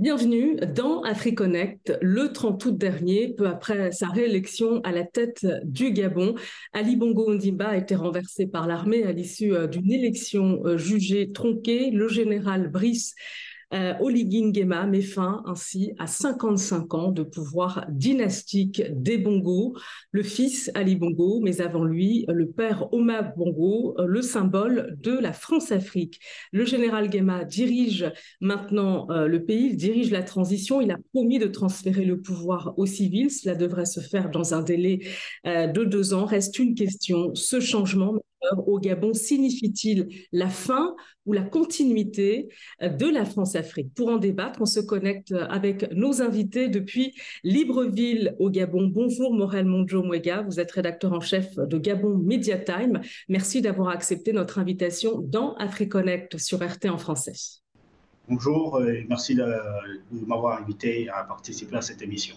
Bienvenue dans AfriConnect. Le 30 août dernier, peu après sa réélection à la tête du Gabon, Ali Bongo Ondimba a été renversé par l'armée à l'issue euh, d'une élection euh, jugée tronquée. Le général Brice euh, Oligui Nguema met fin ainsi à 55 ans de pouvoir dynastique des Bongo, le fils Ali Bongo, mais avant lui, le père Oma Bongo, euh, le symbole de la France-Afrique. Le général Nguema dirige maintenant euh, le pays, il dirige la transition, il a promis de transférer le pouvoir aux civils, cela devrait se faire dans un délai de deux ans. Reste une question, ce changement au Gabon signifie-t-il la fin ou la continuité de la France-Afrique? Pour en débattre, on se connecte avec nos invités depuis Libreville au Gabon. Bonjour Morel Monjo Mwega, vous êtes rédacteur en chef de Gabon Media Time. Merci d'avoir accepté notre invitation dans AfriConnect sur RT en français. Bonjour et merci de m'avoir invité à participer à cette émission.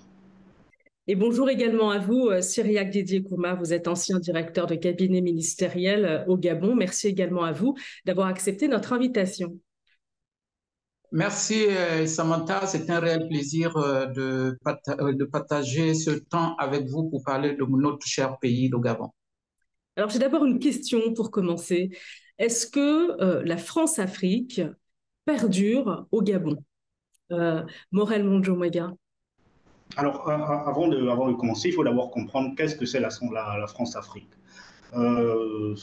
Et bonjour également à vous, euh, Cyriac Didier Kouma. Vous êtes ancien directeur de cabinet ministériel euh, au Gabon. Merci également à vous d'avoir accepté notre invitation. Merci euh, Samantha, c'est un réel plaisir de, de, partager ce temps avec vous pour parler de notre cher pays, le Gabon. Alors j'ai d'abord une question pour commencer. Est-ce que la France-Afrique perdure au Gabon? Morel Monjo-Mwega alors, avant de, avant de commencer, il faut d'abord comprendre qu'est-ce que c'est la, France-Afrique. Euh,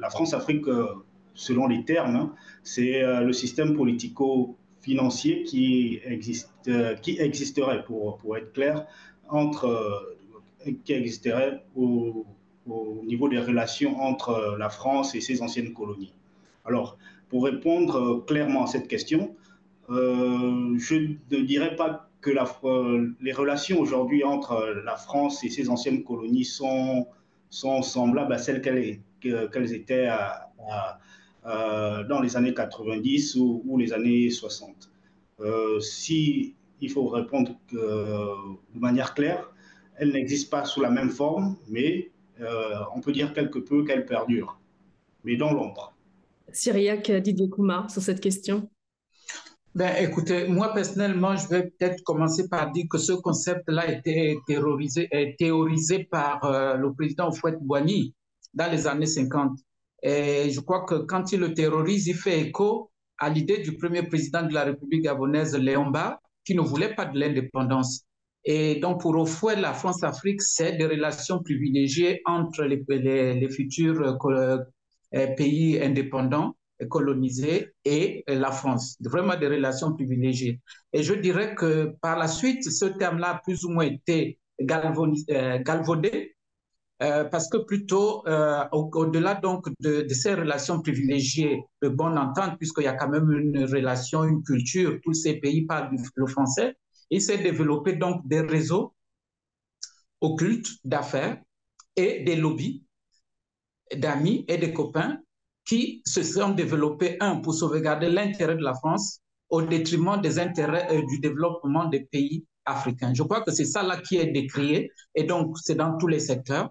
la France-Afrique, euh, selon les termes, hein, c'est euh, le système politico-financier qui, existe, qui existerait, pour, être clair, entre, qui existerait au, niveau des relations entre la France et ses anciennes colonies. Alors, pour répondre clairement à cette question, je ne dirais pas que la, les relations aujourd'hui entre la France et ses anciennes colonies sont, semblables à celles qu'elles étaient dans les années 90 ou, les années 60. Euh, si il faut répondre de manière claire, elles n'existent pas sous la même forme, mais euh, on peut dire quelque peu qu'elles perdurent, mais dans l'ombre. Syriac Didier Kouma sur cette question. Ben, écoutez, moi personnellement, je vais peut-être commencer par dire que ce concept-là a été théorisé, théorisé par euh, le président Fouette Boigny dans les années 50. Et je crois que quand il le terrorise, il fait écho à l'idée du premier président de la République gabonaise, Léon Ba, qui ne voulait pas de l'indépendance. Et donc, pour Ofouet, la France-Afrique, c'est des relations privilégiées entre les futurs euh, pays indépendants colonisé et la France. Vraiment des relations privilégiées. Et je dirais que par la suite, ce terme-là a plus ou moins été euh, galvaudé euh, parce que plutôt euh, au-delà donc de, ces relations privilégiées de bonne entente, puisqu'il y a quand même une relation, une culture, tous ces pays parlent le français, il s'est développé donc des réseaux occultes d'affaires et des lobbies d'amis et de copains qui se sont développés, un, pour sauvegarder l'intérêt de la France au détriment des intérêts euh, du développement des pays africains. Je crois que c'est ça là qui est décrié et donc c'est dans tous les secteurs.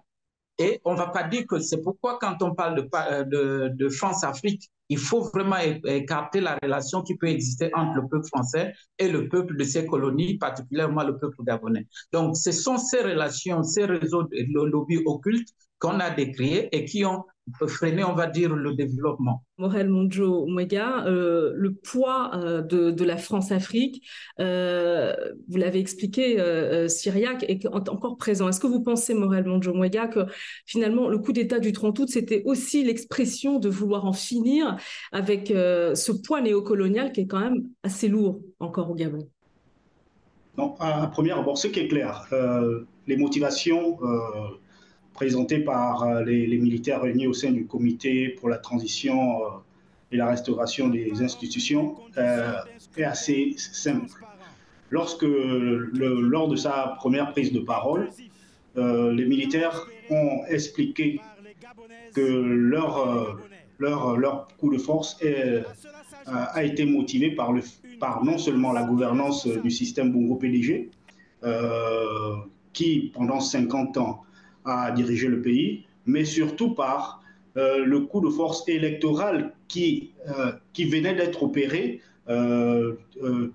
Et on ne va pas dire que c'est pourquoi quand on parle de, euh, de, France-Afrique, il faut vraiment écarter la relation qui peut exister entre le peuple français et le peuple de ces colonies, particulièrement le peuple gabonais. Donc, ce sont ces relations, ces réseaux de lobby occultes qu'on a décriés et qui ont freiner, on va dire, le développement. Morel Monjo Mwega, euh, le poids euh, de, de, la France-Afrique, euh, vous l'avez expliqué, Syriac, est encore présent. Est-ce que vous pensez, Morel Monjo Mwega, que finalement le coup d'État du 30 août, c'était aussi l'expression de vouloir en finir avec ce poids néocolonial qui est quand même assez lourd encore au Gabon? Non, à première abord, ce qui est clair, les motivations présenté par euh, les, militaires réunis au sein du comité pour la transition euh, et la restauration des institutions euh, est assez simple. Lorsque, lors de sa première prise de parole, les militaires ont expliqué que leur, leur, leur coup de force a été motivé par, le, par non seulement la gouvernance du système Bongo PDG, qui pendant 50 ans à diriger le pays, mais surtout par euh, le coup de force électoral qui, euh, qui venait d'être opéré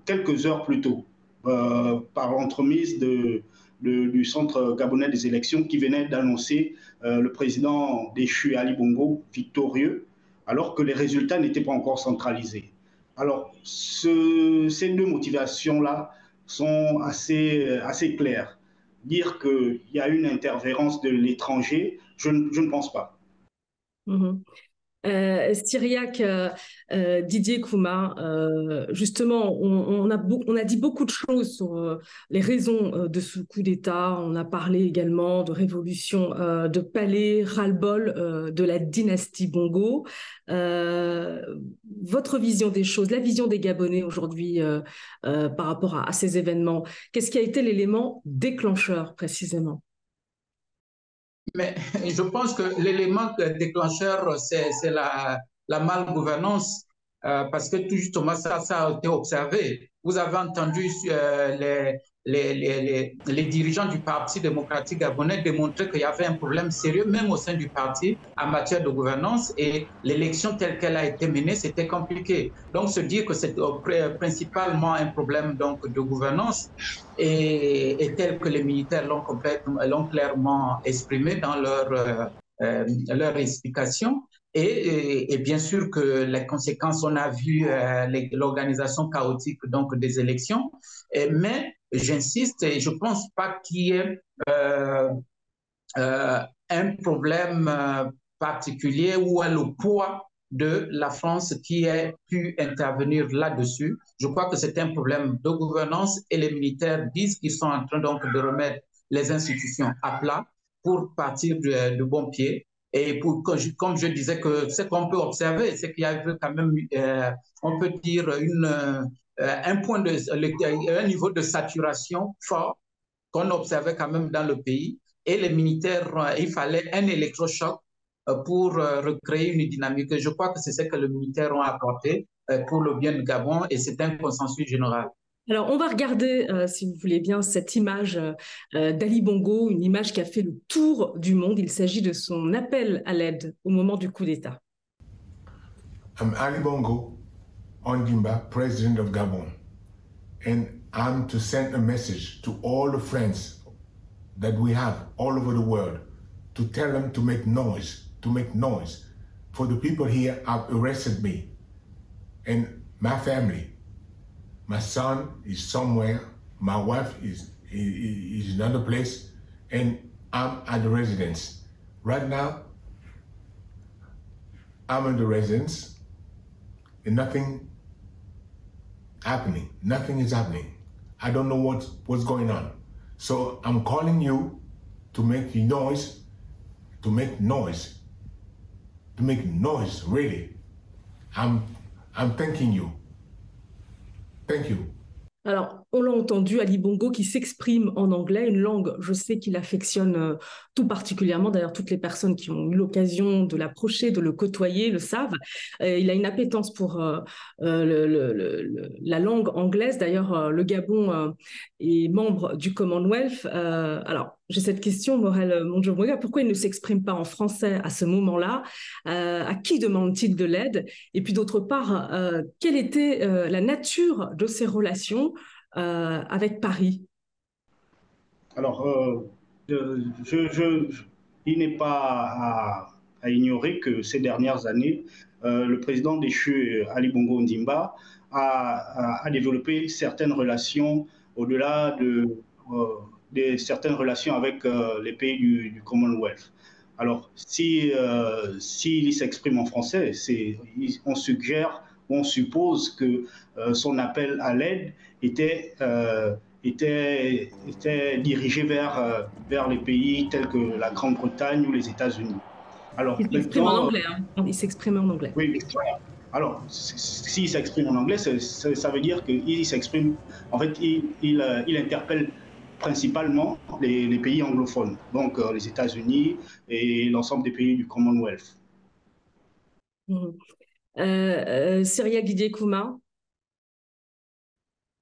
quelques heures plus tôt par l'entremise du Centre gabonais des élections qui venait d'annoncer le président déchu Ali Bongo victorieux alors que les résultats n'étaient pas encore centralisés. Alors, ces deux motivations-là sont assez, assez claires. Dire qu'il y a une interférence de l'étranger, je, ne pense pas. Mm-hmm. Euh, Syriac, euh, euh, Didier Kouma, justement, on, a on, a dit beaucoup de choses sur les raisons de ce coup d'État. On a parlé également de révolution de palais, ras-le-bol de la dynastie Bongo. votre vision des choses, la vision des Gabonais aujourd'hui par rapport à ces événements, qu'est-ce qui a été l'élément déclencheur précisément? Mais je pense que l'élément déclencheur, c'est la, la malgouvernance, euh, parce que tout justement, ça, a été observé. Vous avez entendu euh, les, les, dirigeants du Parti démocratique gabonais démontrer qu'il y avait un problème sérieux, même au sein du parti, en matière de gouvernance. Et l'élection telle qu'elle a été menée, c'était compliqué. Donc, se dire que c'est principalement un problème donc, de gouvernance et, tel que les militaires l'ont clairement exprimé dans leur, euh, euh explication. Et, bien sûr que les conséquences, on a vu euh, l'organisation chaotique donc des élections, mais j'insiste, et je ne pense pas qu'il y ait euh, euh, un problème euh, particulier ou le poids de la France qui ait pu intervenir là-dessus. Je crois que c'est un problème de gouvernance et les militaires disent qu'ils sont en train donc de remettre les institutions à plat pour partir de, bon pied. Et pour, comme je disais, que ce qu'on peut observer, c'est qu'il y a quand même, on peut dire, une, un point de, un niveau de saturation fort qu'on observait quand même dans le pays. Et les militaires, euh, il fallait un électrochoc euh, pour recréer une dynamique. Je crois que c'est ce que les militaires ont apporté pour le bien de Gabon et c'est un consensus général. Alors, on va regarder, si vous voulez bien, cette image d'Ali Bongo, une image qui a fait le tour du monde. Il s'agit de son appel à l'aide au moment du coup d'État. Ali Bongo. Ondimba, President of Gabon. And I'm to send a message to all the friends that we have all over the world to tell them to make noise, to make noise. For the people here have arrested me and my family. My son is somewhere, my wife is, is, another place, and I'm at the residence. Right now, I'm in the residence, and nothing happening. Nothing is happening. I don't know what, what's going on. So I'm calling you to make noise, to make noise, to make noise, really. I'm, I'm thanking you. Thank you. Alors, on l'a entendu, Ali Bongo qui s'exprime en anglais, une langue, je sais qu'il affectionne euh, tout particulièrement. D'ailleurs, toutes les personnes qui ont eu l'occasion de l'approcher, de le côtoyer, le savent. Euh, il a une appétence pour euh, la langue anglaise. D'ailleurs, le Gabon est membre du Commonwealth. alors, j'ai cette question, Morel Monjomoga, pourquoi il ne s'exprime pas en français à ce moment-là? À qui demande-t-il de l'aide? Et puis d'autre part, quelle était la nature de ces relations? Euh, avec Paris Alors, euh, il n'est pas à, ignorer que ces dernières années, euh, le président déchu Ali Bongo Ndimba a, a, développé certaines relations au-delà de, certaines relations avec les pays du, Commonwealth. Alors, si s'il s'exprime en français, on suggère, on suppose que son appel à l'aide était, euh, était, était dirigé vers, euh, vers les pays tels que la Grande-Bretagne ou les États-Unis. Alors, il s'exprime en anglais. Hein. Il s'exprime en anglais. Oui, alors, s'il s'exprime en anglais, ça veut dire qu'il s'exprime, en fait, il, il, euh, il, interpelle principalement les, les pays anglophones, donc les États-Unis et l'ensemble des pays du Commonwealth. Mmh. Euh, Syria Guidier-Kouma,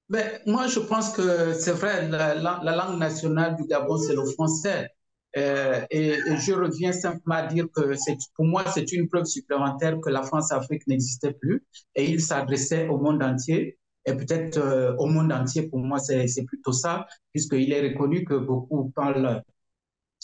ben, moi, je pense que c'est vrai, la, langue nationale du Gabon, c'est le français. Euh, et, je reviens simplement à dire que pour moi, c'est une preuve supplémentaire que la France-Afrique n'existait plus et il s'adressait au monde entier. Et peut-être euh, au monde entier, pour moi, c'est plutôt ça, puisqu'il est reconnu que beaucoup parlent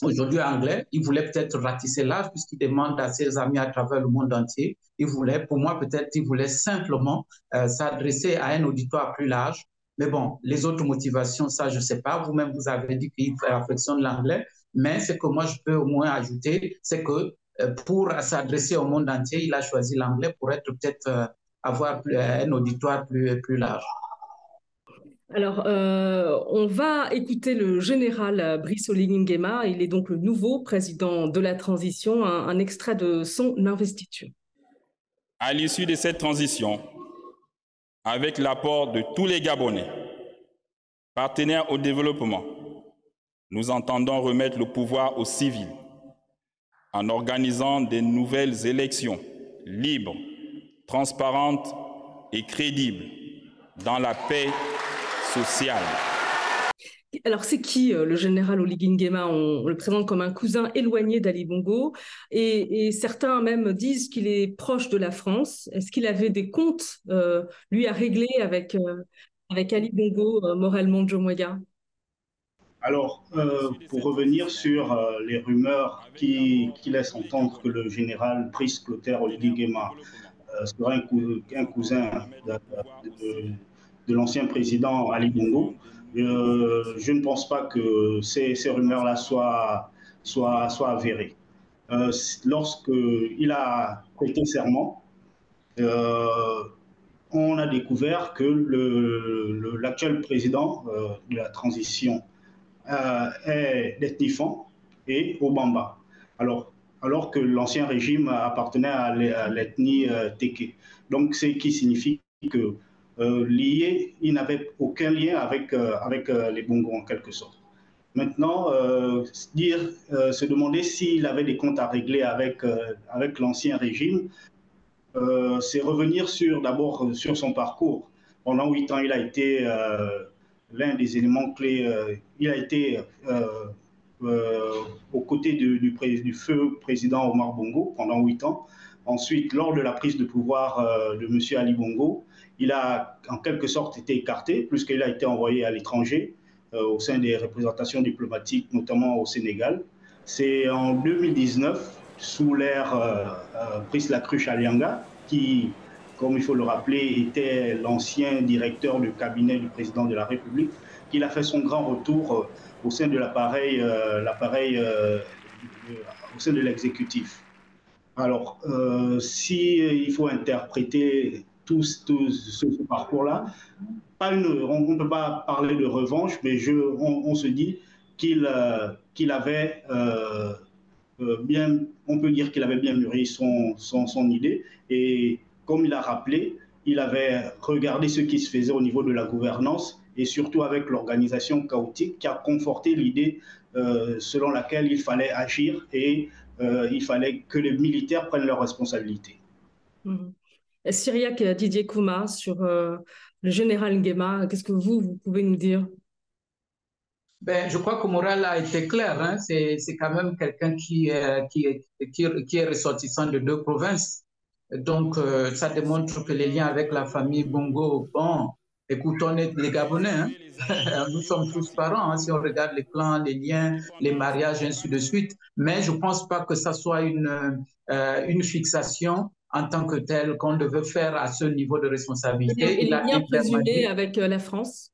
aujourd'hui anglais. Il voulait peut-être ratisser l'âge puisqu'il demande à ses amis à travers le monde entier. Il voulait, pour moi, peut-être, il voulait simplement euh, s'adresser à un auditoire plus large. Mais bon, les autres motivations, ça, je ne sais pas. Vous-même, vous avez dit qu'il affectionne l'anglais. Mais ce que moi, je peux au moins ajouter, c'est que euh, pour s'adresser au monde entier, il a choisi l'anglais pour être peut-être euh, avoir un auditoire plus, plus large. Alors, euh, on va écouter le général Brice Oligui Il est donc le nouveau président de la transition. Un, extrait de son investiture. À l'issue de cette transition, avec l'apport de tous les Gabonais, partenaires au développement, nous entendons remettre le pouvoir aux civils en organisant des nouvelles élections libres, transparentes et crédibles dans la paix alors, c'est qui euh, le général Oligui Nguema on, le présente comme un cousin éloigné d'Ali Bongo. Et, certains même disent qu'il est proche de la France. Est-ce qu'il avait des comptes, euh, lui, à régler avec, euh, avec Ali Bongo, Morel Jomoya alors, pour revenir sur les rumeurs qui, laissent entendre que le général Brice Clotaire Oligui Nguema serait un, cousin de, de l'ancien président Ali Bongo. Euh, je ne pense pas que ces, rumeurs-là soient, soient, soient avérées. Euh, Lorsqu'il a prêté serment, euh, on a découvert que l'actuel président de la transition est d'Ethnifan et Obamba. Alors, alors que l'ancien régime appartenait à l'ethnie Teke. Donc, ce qui signifie que euh, liés, il n'avait aucun lien avec, euh, avec euh, les Bongos en quelque sorte. Maintenant, dire, se demander s'il avait des comptes à régler avec, avec l'ancien régime, c'est revenir sur d'abord sur son parcours. Pendant huit ans, il a été l'un des éléments clés. il a été aux côtés du, feu président Omar Bongo pendant huit ans. Ensuite, lors de la prise de pouvoir de M. Ali Bongo, il a en quelque sorte été écarté, puisqu'il a été envoyé à l'étranger euh, au sein des représentations diplomatiques, notamment au Sénégal. C'est en 2019, sous l'ère euh, euh, Brice Lacruche Alianga, qui, comme il faut le rappeler, était l'ancien directeur du cabinet du président de la République, qu'il a fait son grand retour au sein de l'appareil, l'appareil au sein de l'exécutif. Alors, si il faut interpréter tout, ce, parcours-là. Pas une, on ne peut pas parler de revanche, mais on, se dit qu'il euh, avait euh, euh, bien, on peut dire qu'il avait bien mûri son, son, son, idée. Et comme il a rappelé, il avait regardé ce qui se faisait au niveau de la gouvernance et surtout avec l'organisation chaotique qui a conforté l'idée selon laquelle il fallait agir et il fallait que les militaires prennent leurs responsabilités. Mmh. Syriac Didier Kouma sur euh, le général Nguema. Qu'est-ce que vous, vous pouvez nous dire? Ben, je crois que Moral a été clair. Hein. C'est, quand même quelqu'un qui, qui, qui, qui, est ressortissant de deux provinces. Donc, euh, ça démontre que les liens avec la famille Bongo, bon, écoute, on est les Gabonais. Hein. Nous sommes tous parents. Hein, si on regarde les clans, les liens, les mariages, ainsi de suite. Mais je ne pense pas que ça soit une, euh, une fixation en tant que tel qu'on devait faire à ce niveau de responsabilité. Et, les liens présumés avec euh, la France?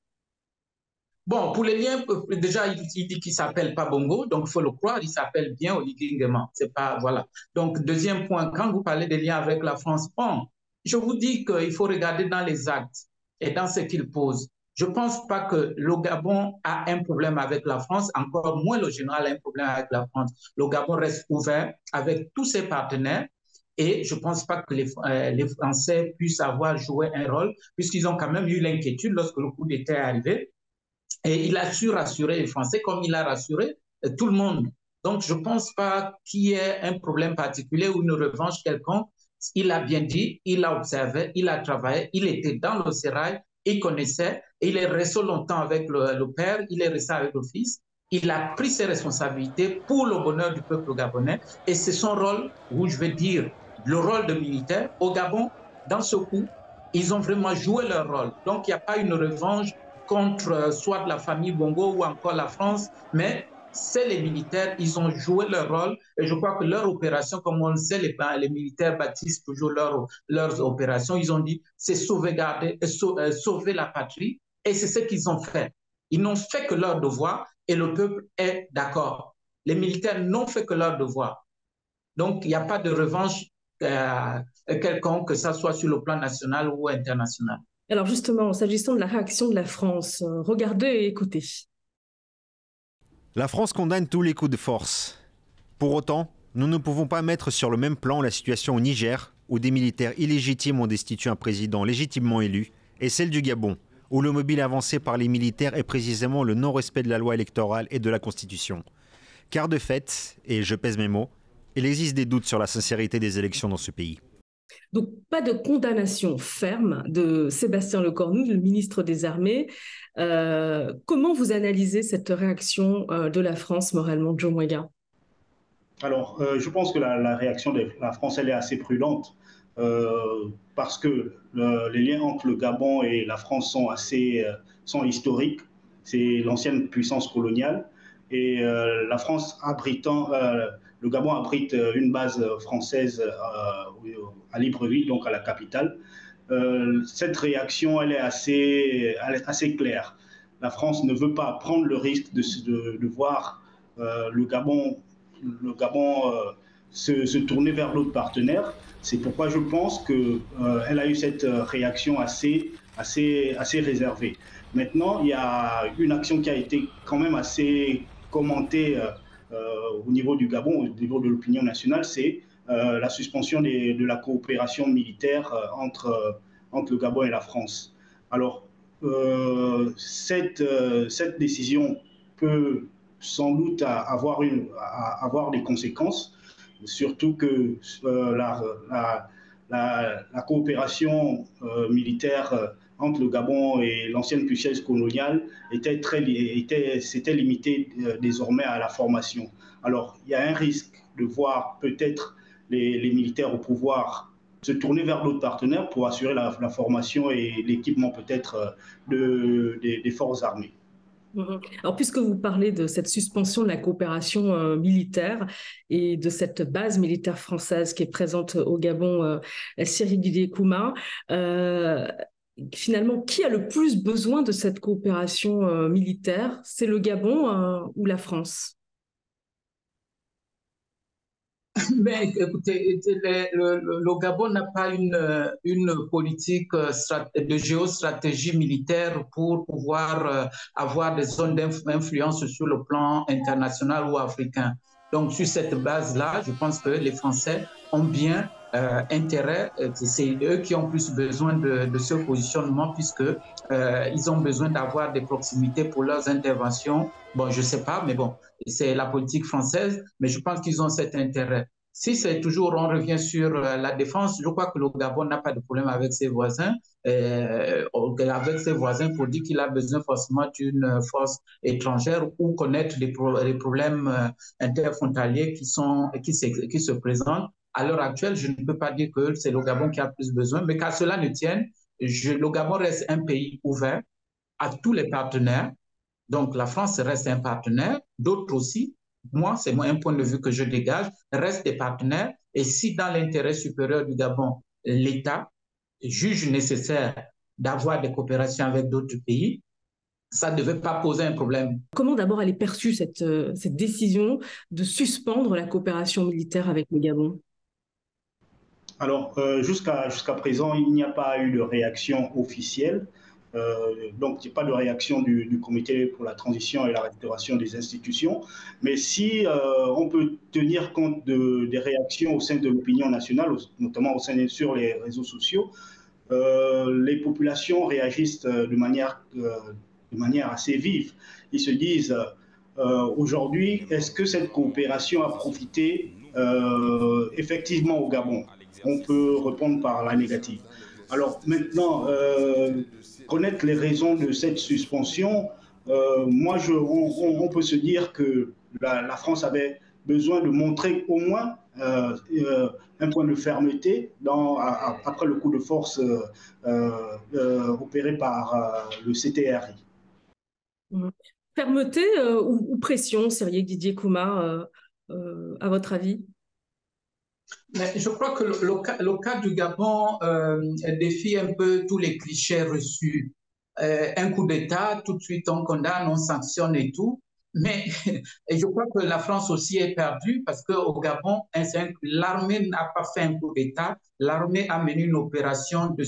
Bon, pour les liens, euh, déjà, il, dit qu'il s'appelle pas Bongo, donc il faut le croire, il s'appelle bien Oligui C'est pas, voilà. Donc, deuxième point, quand vous parlez des liens avec la France, bon, je vous dis qu'il faut regarder dans les actes et dans ce qu'il pose. Je ne pense pas que le Gabon a un problème avec la France, encore moins le général a un problème avec la France. Le Gabon reste ouvert avec tous ses partenaires et je ne pense pas que euh, les, Français puissent avoir joué un rôle, puisqu'ils ont quand même eu l'inquiétude lorsque le coup d'État est arrivé. Et il a su rassurer les Français comme il a rassuré euh, tout le monde. Donc, je ne pense pas qu'il y ait un problème particulier ou une revanche quelconque. Il a bien dit, il a observé, il a travaillé, il était dans le sérail, il connaissait, il est resté longtemps avec le, le père, il est resté avec le fils. il a pris ses responsabilités pour le bonheur du peuple gabonais et c'est son rôle, ou je vais dire le rôle de militaire. Au Gabon, dans ce coup, ils ont vraiment joué leur rôle. Donc il n'y a pas une revanche contre euh, soit la famille Bongo ou encore la France, mais c'est les militaires, ils ont joué leur rôle et je crois que leur opération, comme on le sait, les, militaires baptisent toujours leur, leurs opérations, ils ont dit c'est sauvegarder, euh, sauver la patrie et c'est ce qu'ils ont fait. Ils n'ont fait que leur devoir et le peuple est d'accord. Les militaires n'ont fait que leur devoir. Donc, il n'y a pas de revanche euh, quelconque, que ce soit sur le plan national ou international. Alors justement, s'agissant de la réaction de la France, euh, regardez et écoutez. La France condamne tous les coups de force. Pour autant, nous ne pouvons pas mettre sur le même plan la situation au Niger, où des militaires illégitimes ont destitué un président légitimement élu, et celle du Gabon, où le mobile avancé par les militaires est précisément le non-respect de la loi électorale et de la Constitution. Car de fait, et je pèse mes mots, il existe des doutes sur la sincérité des élections dans ce pays. Donc, pas de condamnation ferme de Sébastien Lecornu, le ministre des Armées. Euh, comment vous analysez cette réaction euh, de la France, moralement, Joe Mouega Alors, euh, je pense que la, réaction de la France, elle est assez prudente. Parce que le, les liens entre le Gabon et la France sont assez sont historiques. C'est l'ancienne puissance coloniale et la France abritant le Gabon abrite une base française à Libreville, donc à la capitale. cette réaction, elle est assez, elle est assez claire. La France ne veut pas prendre le risque de, de, voir le Gabon, le Gabon se, tourner vers l'autre partenaire. C'est pourquoi je pense qu'elle euh, a eu cette euh, réaction assez, assez, assez réservée. Maintenant, il y a une action qui a été quand même assez commentée euh, euh au niveau du Gabon, au niveau de l'opinion nationale, c'est euh, la suspension de la coopération militaire entre, entre le Gabon et la France. Alors, cette, cette décision peut sans doute avoir, une, avoir des conséquences surtout que euh, la, la, coopération euh, militaire euh, entre le Gabon et l'ancienne puissance coloniale était très était c'était limité désormais à la formation. Alors il y a un risque de voir peut-être les, militaires au pouvoir se tourner vers d'autres partenaires pour assurer la, formation et l'équipement peut-être de, des forces armées. Mhm. Alors, puisque vous parlez de cette suspension de la coopération euh, militaire et de cette base militaire française qui est présente au Gabon, euh, Cyril euh, finalement, qui a le plus besoin de cette coopération euh, militaire? C'est le Gabon euh, ou la France? Mais écoutez, le, le, Gabon n'a pas une, une politique euh, de géostratégie militaire pour pouvoir avoir des zones d'influence sur le plan international ou africain. Donc, sur cette base-là, je pense que les Français ont bien euh, intérêt, c'est eux qui ont plus besoin de, ce positionnement puisque euh, ils ont besoin d'avoir des proximités pour leurs interventions. Bon, je sais pas, mais bon, c'est la politique française, mais je pense qu'ils ont cet intérêt. Si c'est toujours, on revient sur euh, la défense, je crois que le Gabon n'a pas de problème avec ses voisins, euh, avec ses voisins pour dire qu'il a besoin forcément d'une force étrangère ou connaître les, les problèmes euh, interfrontaliers qui, sont, qui, qui se présentent. À l'heure actuelle, je ne peux pas dire que c'est le Gabon qui a plus besoin, mais qu'à cela ne tienne, le Gabon reste un pays ouvert à tous les partenaires. Donc la France reste un partenaire, d'autres aussi, moi, c'est un point de vue que je dégage, reste des partenaires. Et si dans l'intérêt supérieur du Gabon, l'État juge nécessaire d'avoir des coopérations avec d'autres pays, ça ne devait pas poser un problème. Comment d'abord elle est perçue, cette, euh, cette décision de suspendre la coopération militaire avec le Gabon? Alors, euh, jusqu'à présent, il n'y a pas eu de réaction officielle. Euh, donc, il n'y a pas de réaction du, comité pour la transition et la restauration des institutions. Mais si euh, on peut tenir compte de, des réactions au sein de l'opinion nationale, notamment au sein sur les réseaux sociaux, les populations réagissent de manière, de manière assez vive. Ils se disent aujourd'hui, est-ce que cette coopération a profité effectivement au Gabon? On peut répondre par la négative. Alors maintenant, connaître les raisons de cette suspension, moi, je, on, peut se dire que la, France avait besoin de montrer au moins un point de fermeté après le coup de force opéré par le CTRI. Fermeté ou, pression, Cyril Didier Kouma, à votre avis? Je crois que le, cas, du Gabon euh, défie un peu tous les clichés reçus. Euh, un coup d'État, tout de suite on condamne, on sanctionne et tout. Mais je crois que la France aussi est perdue parce qu'au Gabon, l'armée n'a pas fait un coup d'État. L'armée a mené une opération de,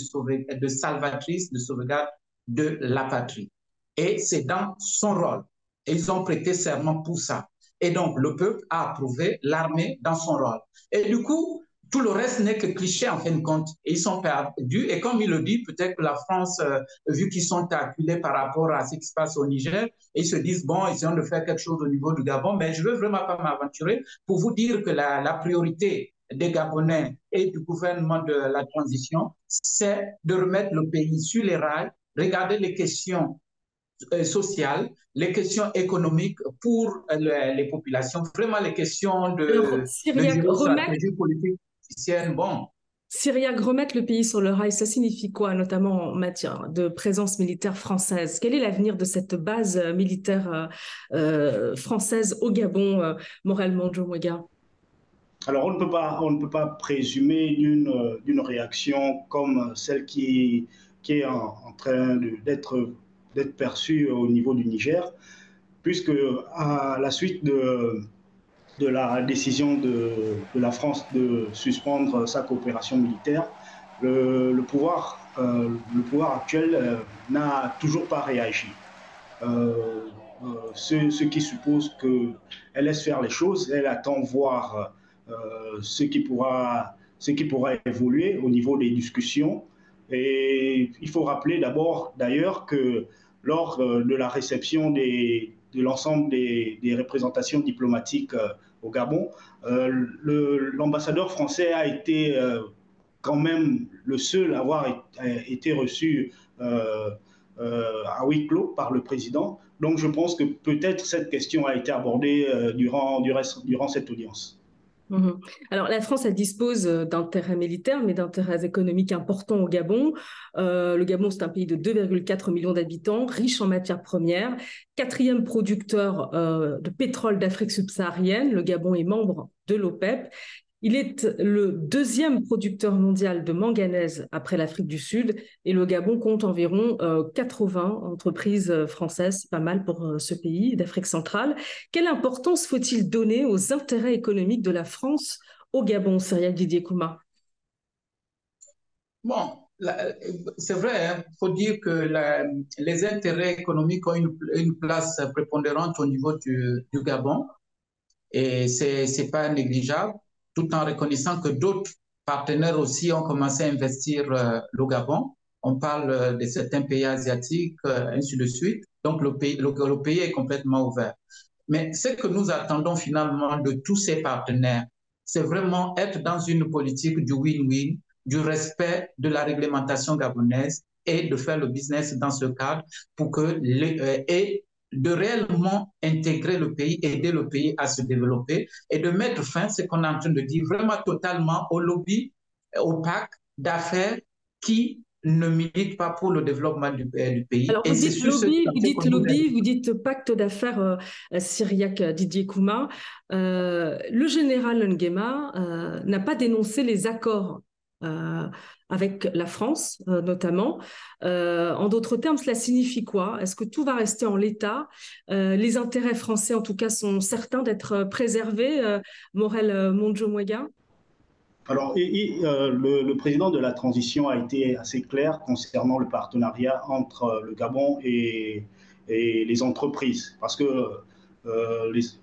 salvatrice, de sauvegarde de la patrie. Et c'est dans son rôle. Ils ont prêté serment pour ça. Et donc, le peuple a approuvé l'armée dans son rôle. Et du coup, tout le reste n'est que cliché en fin de compte. Et ils sont perdus. Et comme il le dit, peut-être que la France, euh, vu qu'ils sont acculés par rapport à ce qui se passe au Niger, ils se disent, bon, essayons de faire quelque chose au niveau du Gabon. Mais je ne veux vraiment pas m'aventurer pour vous dire que la, la priorité des Gabonais et du gouvernement de la transition, c'est de remettre le pays sur les rails, regarder les questions sociales, les questions économiques pour euh, les populations, vraiment les questions de, Syriac, remettre, politique bon. Syriac, remettre le pays sur le rail, ça signifie quoi, notamment en matière de présence militaire française? Quel est l'avenir de cette base euh, militaire française au Gabon, moralement, Joe Mwega alors, on ne peut pas, on ne peut pas présumer d'une réaction comme celle qui, qui est en, en train d'être d'être perçu au niveau du Niger, puisque à la suite de, de la décision de, de, la France de suspendre sa coopération militaire, le, pouvoir, euh, le pouvoir actuel euh, n'a toujours pas réagi. Euh, ce, ce, qui suppose qu'elle laisse faire les choses, elle attend voir ce, qui pourra, ce qui pourra évoluer au niveau des discussions. Et il faut rappeler d'abord d'ailleurs que lors euh, de la réception de l'ensemble des, représentations diplomatiques euh, au Gabon, euh, l'ambassadeur français a été quand même le seul à avoir été reçu à huis clos par le président. Donc je pense que peut-être cette question a été abordée durant cette audience. Mhm. Alors, la France, elle dispose euh, d'intérêts militaires, mais d'intérêts économiques importants au Gabon. Euh, le Gabon, c'est un pays de 2,4 millions d'habitants, riche en matières premières, quatrième producteur euh, de pétrole d'Afrique subsaharienne. Le Gabon est membre de l'OPEP il est le deuxième producteur mondial de manganèse après l'Afrique du Sud et le Gabon compte environ 80 euh, entreprises euh, françaises, pas mal pour euh, ce pays d'Afrique centrale. Quelle importance faut-il donner aux intérêts économiques de la France au Gabon, Cyril Didier Kouma? Bon, c'est vrai, il hein. faut dire que les intérêts économiques ont une, place prépondérante au niveau du, du Gabon et ce n'est pas négligeable tout en reconnaissant que d'autres partenaires aussi ont commencé à investir euh, le Gabon. On parle euh, de certains pays asiatiques, euh, ainsi de suite. Donc, le pays, le, pays est complètement ouvert. Mais ce que nous attendons finalement de tous ces partenaires, c'est vraiment être dans une politique du win-win, du respect de la réglementation gabonaise et de faire le business dans ce cadre pour que les, et de réellement intégrer le pays, aider le pays à se développer et de mettre fin, ce qu'on est en train de dire, vraiment totalement au lobby opaque d'affaires qui ne militent pas pour le développement du, euh, pays. Alors, vous dites, lobby, vous dites lobby, vous dites pacte d'affaires euh, syriaque Didier Kouma. Euh, le général Nguema n'a pas dénoncé les accords avec la France euh, notamment. Euh, en d'autres termes, cela signifie quoi? Est-ce que tout va rester en l'état? Euh, Les intérêts français, en tout cas, sont certains d'être préservés. Morel monjo alors, le, président de la transition a été assez clair concernant le partenariat entre le Gabon et, et les entreprises, parce que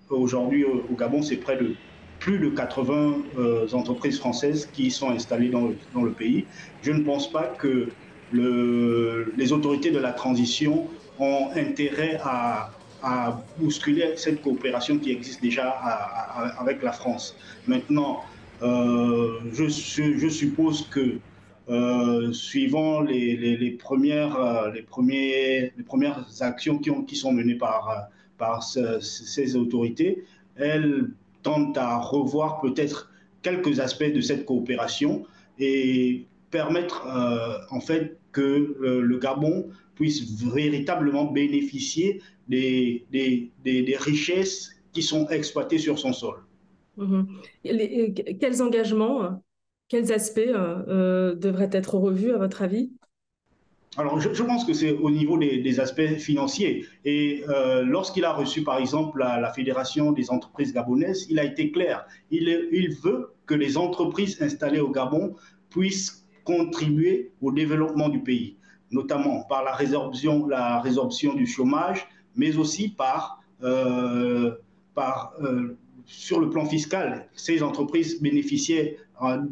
aujourd'hui au Gabon, c'est près de plus de 80 euh, entreprises françaises qui sont installées dans le, dans le, pays. Je ne pense pas que le, les autorités de la transition ont intérêt à, à bousculer cette coopération qui existe déjà avec la France. Maintenant, euh, je, je, suppose que suivant les, premières, les, premiers, les premières actions qui, ont, qui sont menées par, par ces autorités, elles tendent à revoir peut-être quelques aspects de cette coopération et permettre en fait que le Gabon puisse véritablement bénéficier des, des, richesses qui sont exploitées sur son sol. Mhm. quels engagements, quels aspects euh, euh, devraient être revus à votre avis? Alors, je, pense que c'est au niveau des, aspects financiers. Et euh, lorsqu'il a reçu, par exemple, la, Fédération des entreprises gabonaises, il a été clair. Il, veut que les entreprises installées au Gabon puissent contribuer au développement du pays notamment par la résorption, du chômage, mais aussi par, euh, euh, sur le plan fiscal, ces entreprises bénéficiaient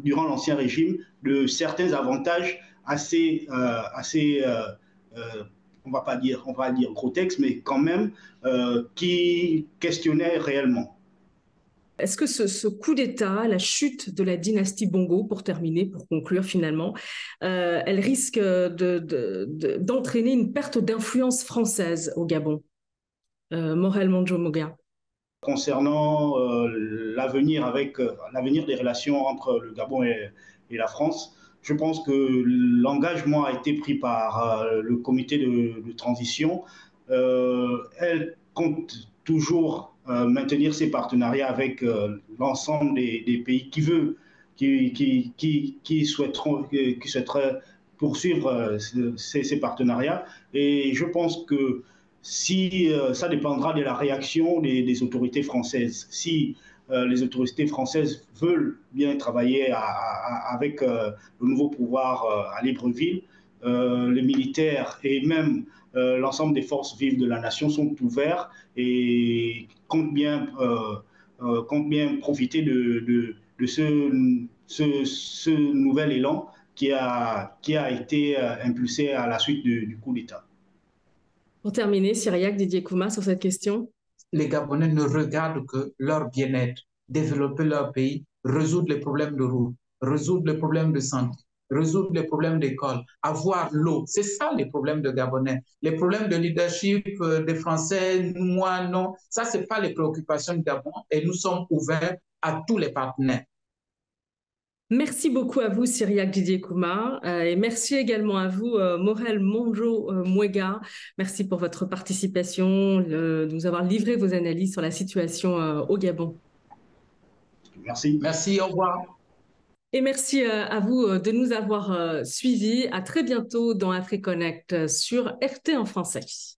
durant l'Ancien Régime de certains avantages assez, assez on va pas dire, on va dire texte, mais quand même, qui questionnaient réellement. Est-ce que ce, coup d'État, la chute de la dynastie Bongo, pour terminer, pour conclure finalement, euh, elle risque d'entraîner une perte d'influence française au Gabon euh, Morel Monjomoga Concernant euh, l'avenir avec l'avenir des relations entre le Gabon et, la France, je pense que l'engagement a été pris par le comité de, transition. elle compte toujours euh, maintenir ses partenariats avec euh, l'ensemble des, pays qui veut, qui, souhaiteront, qui souhaiteraient poursuivre euh, ces, partenariats. Et je pense que si ça dépendra de la réaction des, autorités françaises, les autorités françaises veulent bien travailler avec le nouveau pouvoir à Libreville, les militaires et même euh, l'ensemble des forces vives de la nation sont ouverts et comptent bien, euh, euh, bien profiter de, de, ce, ce, nouvel élan qui a, qui a été impulsé à la suite du, coup d'État. Pour terminer, Syriac Didier Kouma, sur cette question. Les Gabonais ne regardent que leur bien-être, développer leur pays, résoudre les problèmes de route, résoudre les problèmes de santé, résoudre les problèmes d'école, avoir l'eau. C'est ça les problèmes de Gabonais. Les problèmes de leadership euh, des Français, moi, non. Ça, ce n'est pas les préoccupations du Gabon et nous sommes ouverts à tous les partenaires. Merci beaucoup à vous, Syriac Didier Kouma, euh, et merci également à vous, euh, Morel Monjo Mouega. Merci pour votre participation, de nous avoir livré vos analyses sur la situation au Gabon. Merci. Merci, au revoir. Et merci euh, à vous euh, de nous avoir euh, suivis. À très bientôt dans AfriConnect sur RT en français.